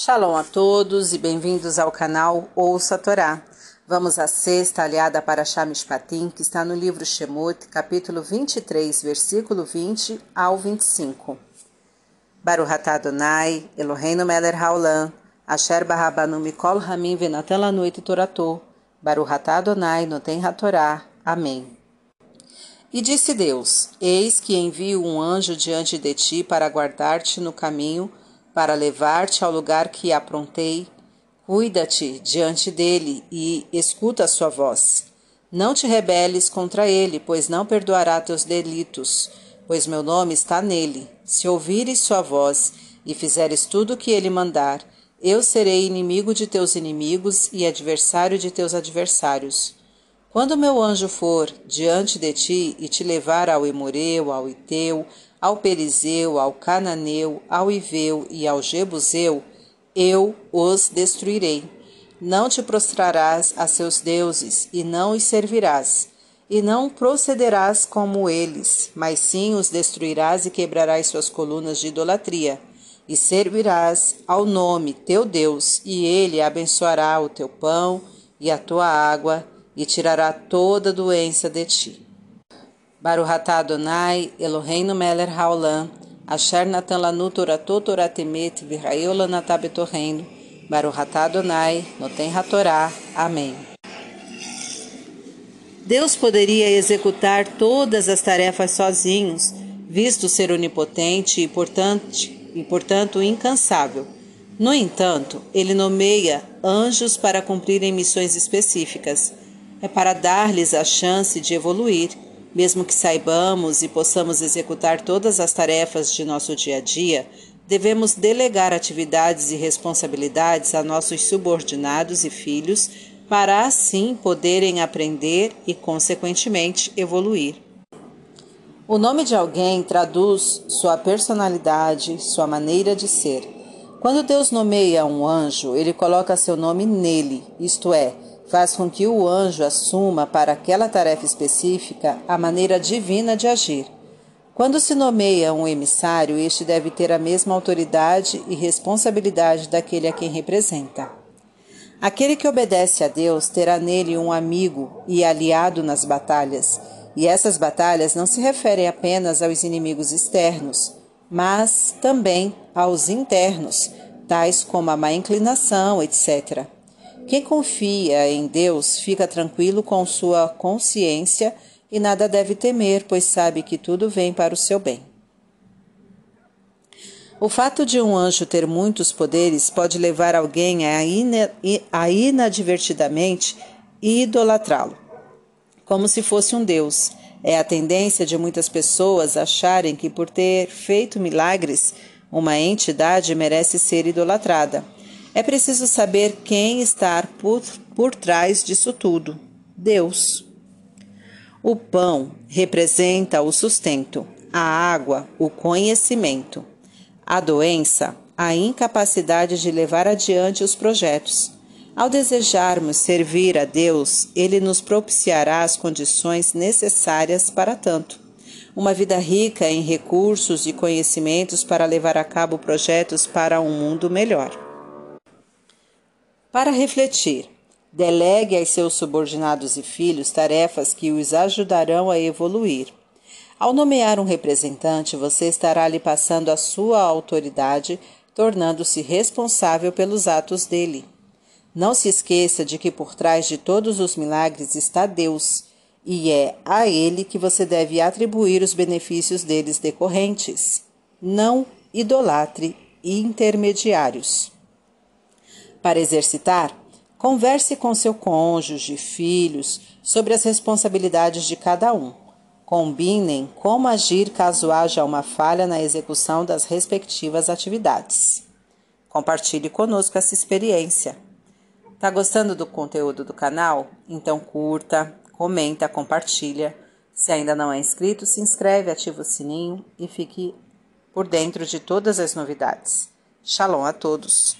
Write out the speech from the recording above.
Shalom a todos e bem-vindos ao canal Ouça a Torá. Vamos à sexta aliada para Shamishpatim, que está no livro Shemot, capítulo 23, versículo 20 ao 25. Baruch Adonai, Eloheinu melech haolam, asher barabanu mikol hamim venatan lanuit toratô, Baruch Adonai noten hatorá. Amém. E disse Deus, eis que envio um anjo diante de ti para guardar-te no caminho, para levar-te ao lugar que aprontei. Cuida-te diante dele e escuta a sua voz. Não te rebeles contra ele, pois não perdoará teus delitos, pois meu nome está nele. Se ouvires sua voz e fizeres tudo o que ele mandar, eu serei inimigo de teus inimigos e adversário de teus adversários. Quando meu anjo for diante de ti e te levar ao Emoreu, ao Iteu, ao Perizeu, ao Cananeu, ao Iveu e ao Jebuseu, eu os destruirei. Não te prostrarás a seus deuses e não os servirás, e não procederás como eles, mas sim os destruirás e quebrarás suas colunas de idolatria, e servirás ao nome teu Deus, e ele abençoará o teu pão e a tua água, e tirará toda doença de ti. Baruch atah Adonai, Eloheinu melech haolam, asher natan lanu toratot toratemet v'ra'eu lanatah betorreino, Baruch atah Adonai, noten hatorá. Amém. Deus poderia executar todas as tarefas sozinhos, visto ser onipotente e, portanto, e, portanto incansável. No entanto, ele nomeia anjos para cumprirem missões específicas. É para dar-lhes a chance de evoluir mesmo que saibamos e possamos executar todas as tarefas de nosso dia a dia, devemos delegar atividades e responsabilidades a nossos subordinados e filhos para assim poderem aprender e, consequentemente, evoluir. O nome de alguém traduz sua personalidade, sua maneira de ser. Quando Deus nomeia um anjo, ele coloca seu nome nele, isto é, faz com que o anjo assuma para aquela tarefa específica a maneira divina de agir. Quando se nomeia um emissário, este deve ter a mesma autoridade e responsabilidade daquele a quem representa. Aquele que obedece a Deus terá nele um amigo e aliado nas batalhas, e essas batalhas não se referem apenas aos inimigos externos, mas também aos internos, tais como a má inclinação, etc. Quem confia em Deus fica tranquilo com sua consciência e nada deve temer, pois sabe que tudo vem para o seu bem. O fato de um anjo ter muitos poderes pode levar alguém a, ina a inadvertidamente idolatrá-lo, como se fosse um deus. É a tendência de muitas pessoas acharem que, por ter feito milagres, uma entidade merece ser idolatrada. É preciso saber quem está por, por trás disso tudo: Deus. O pão representa o sustento, a água, o conhecimento, a doença, a incapacidade de levar adiante os projetos. Ao desejarmos servir a Deus, Ele nos propiciará as condições necessárias para tanto. Uma vida rica em recursos e conhecimentos para levar a cabo projetos para um mundo melhor. Para refletir, delegue a seus subordinados e filhos tarefas que os ajudarão a evoluir. Ao nomear um representante, você estará lhe passando a sua autoridade, tornando-se responsável pelos atos dele. Não se esqueça de que por trás de todos os milagres está Deus, e é a Ele que você deve atribuir os benefícios deles decorrentes. Não idolatre intermediários. Para exercitar, converse com seu cônjuge, filhos, sobre as responsabilidades de cada um. Combinem como agir caso haja uma falha na execução das respectivas atividades. Compartilhe conosco essa experiência. Tá gostando do conteúdo do canal? Então curta, comenta, compartilha. Se ainda não é inscrito, se inscreve, ativa o sininho e fique por dentro de todas as novidades. Shalom a todos!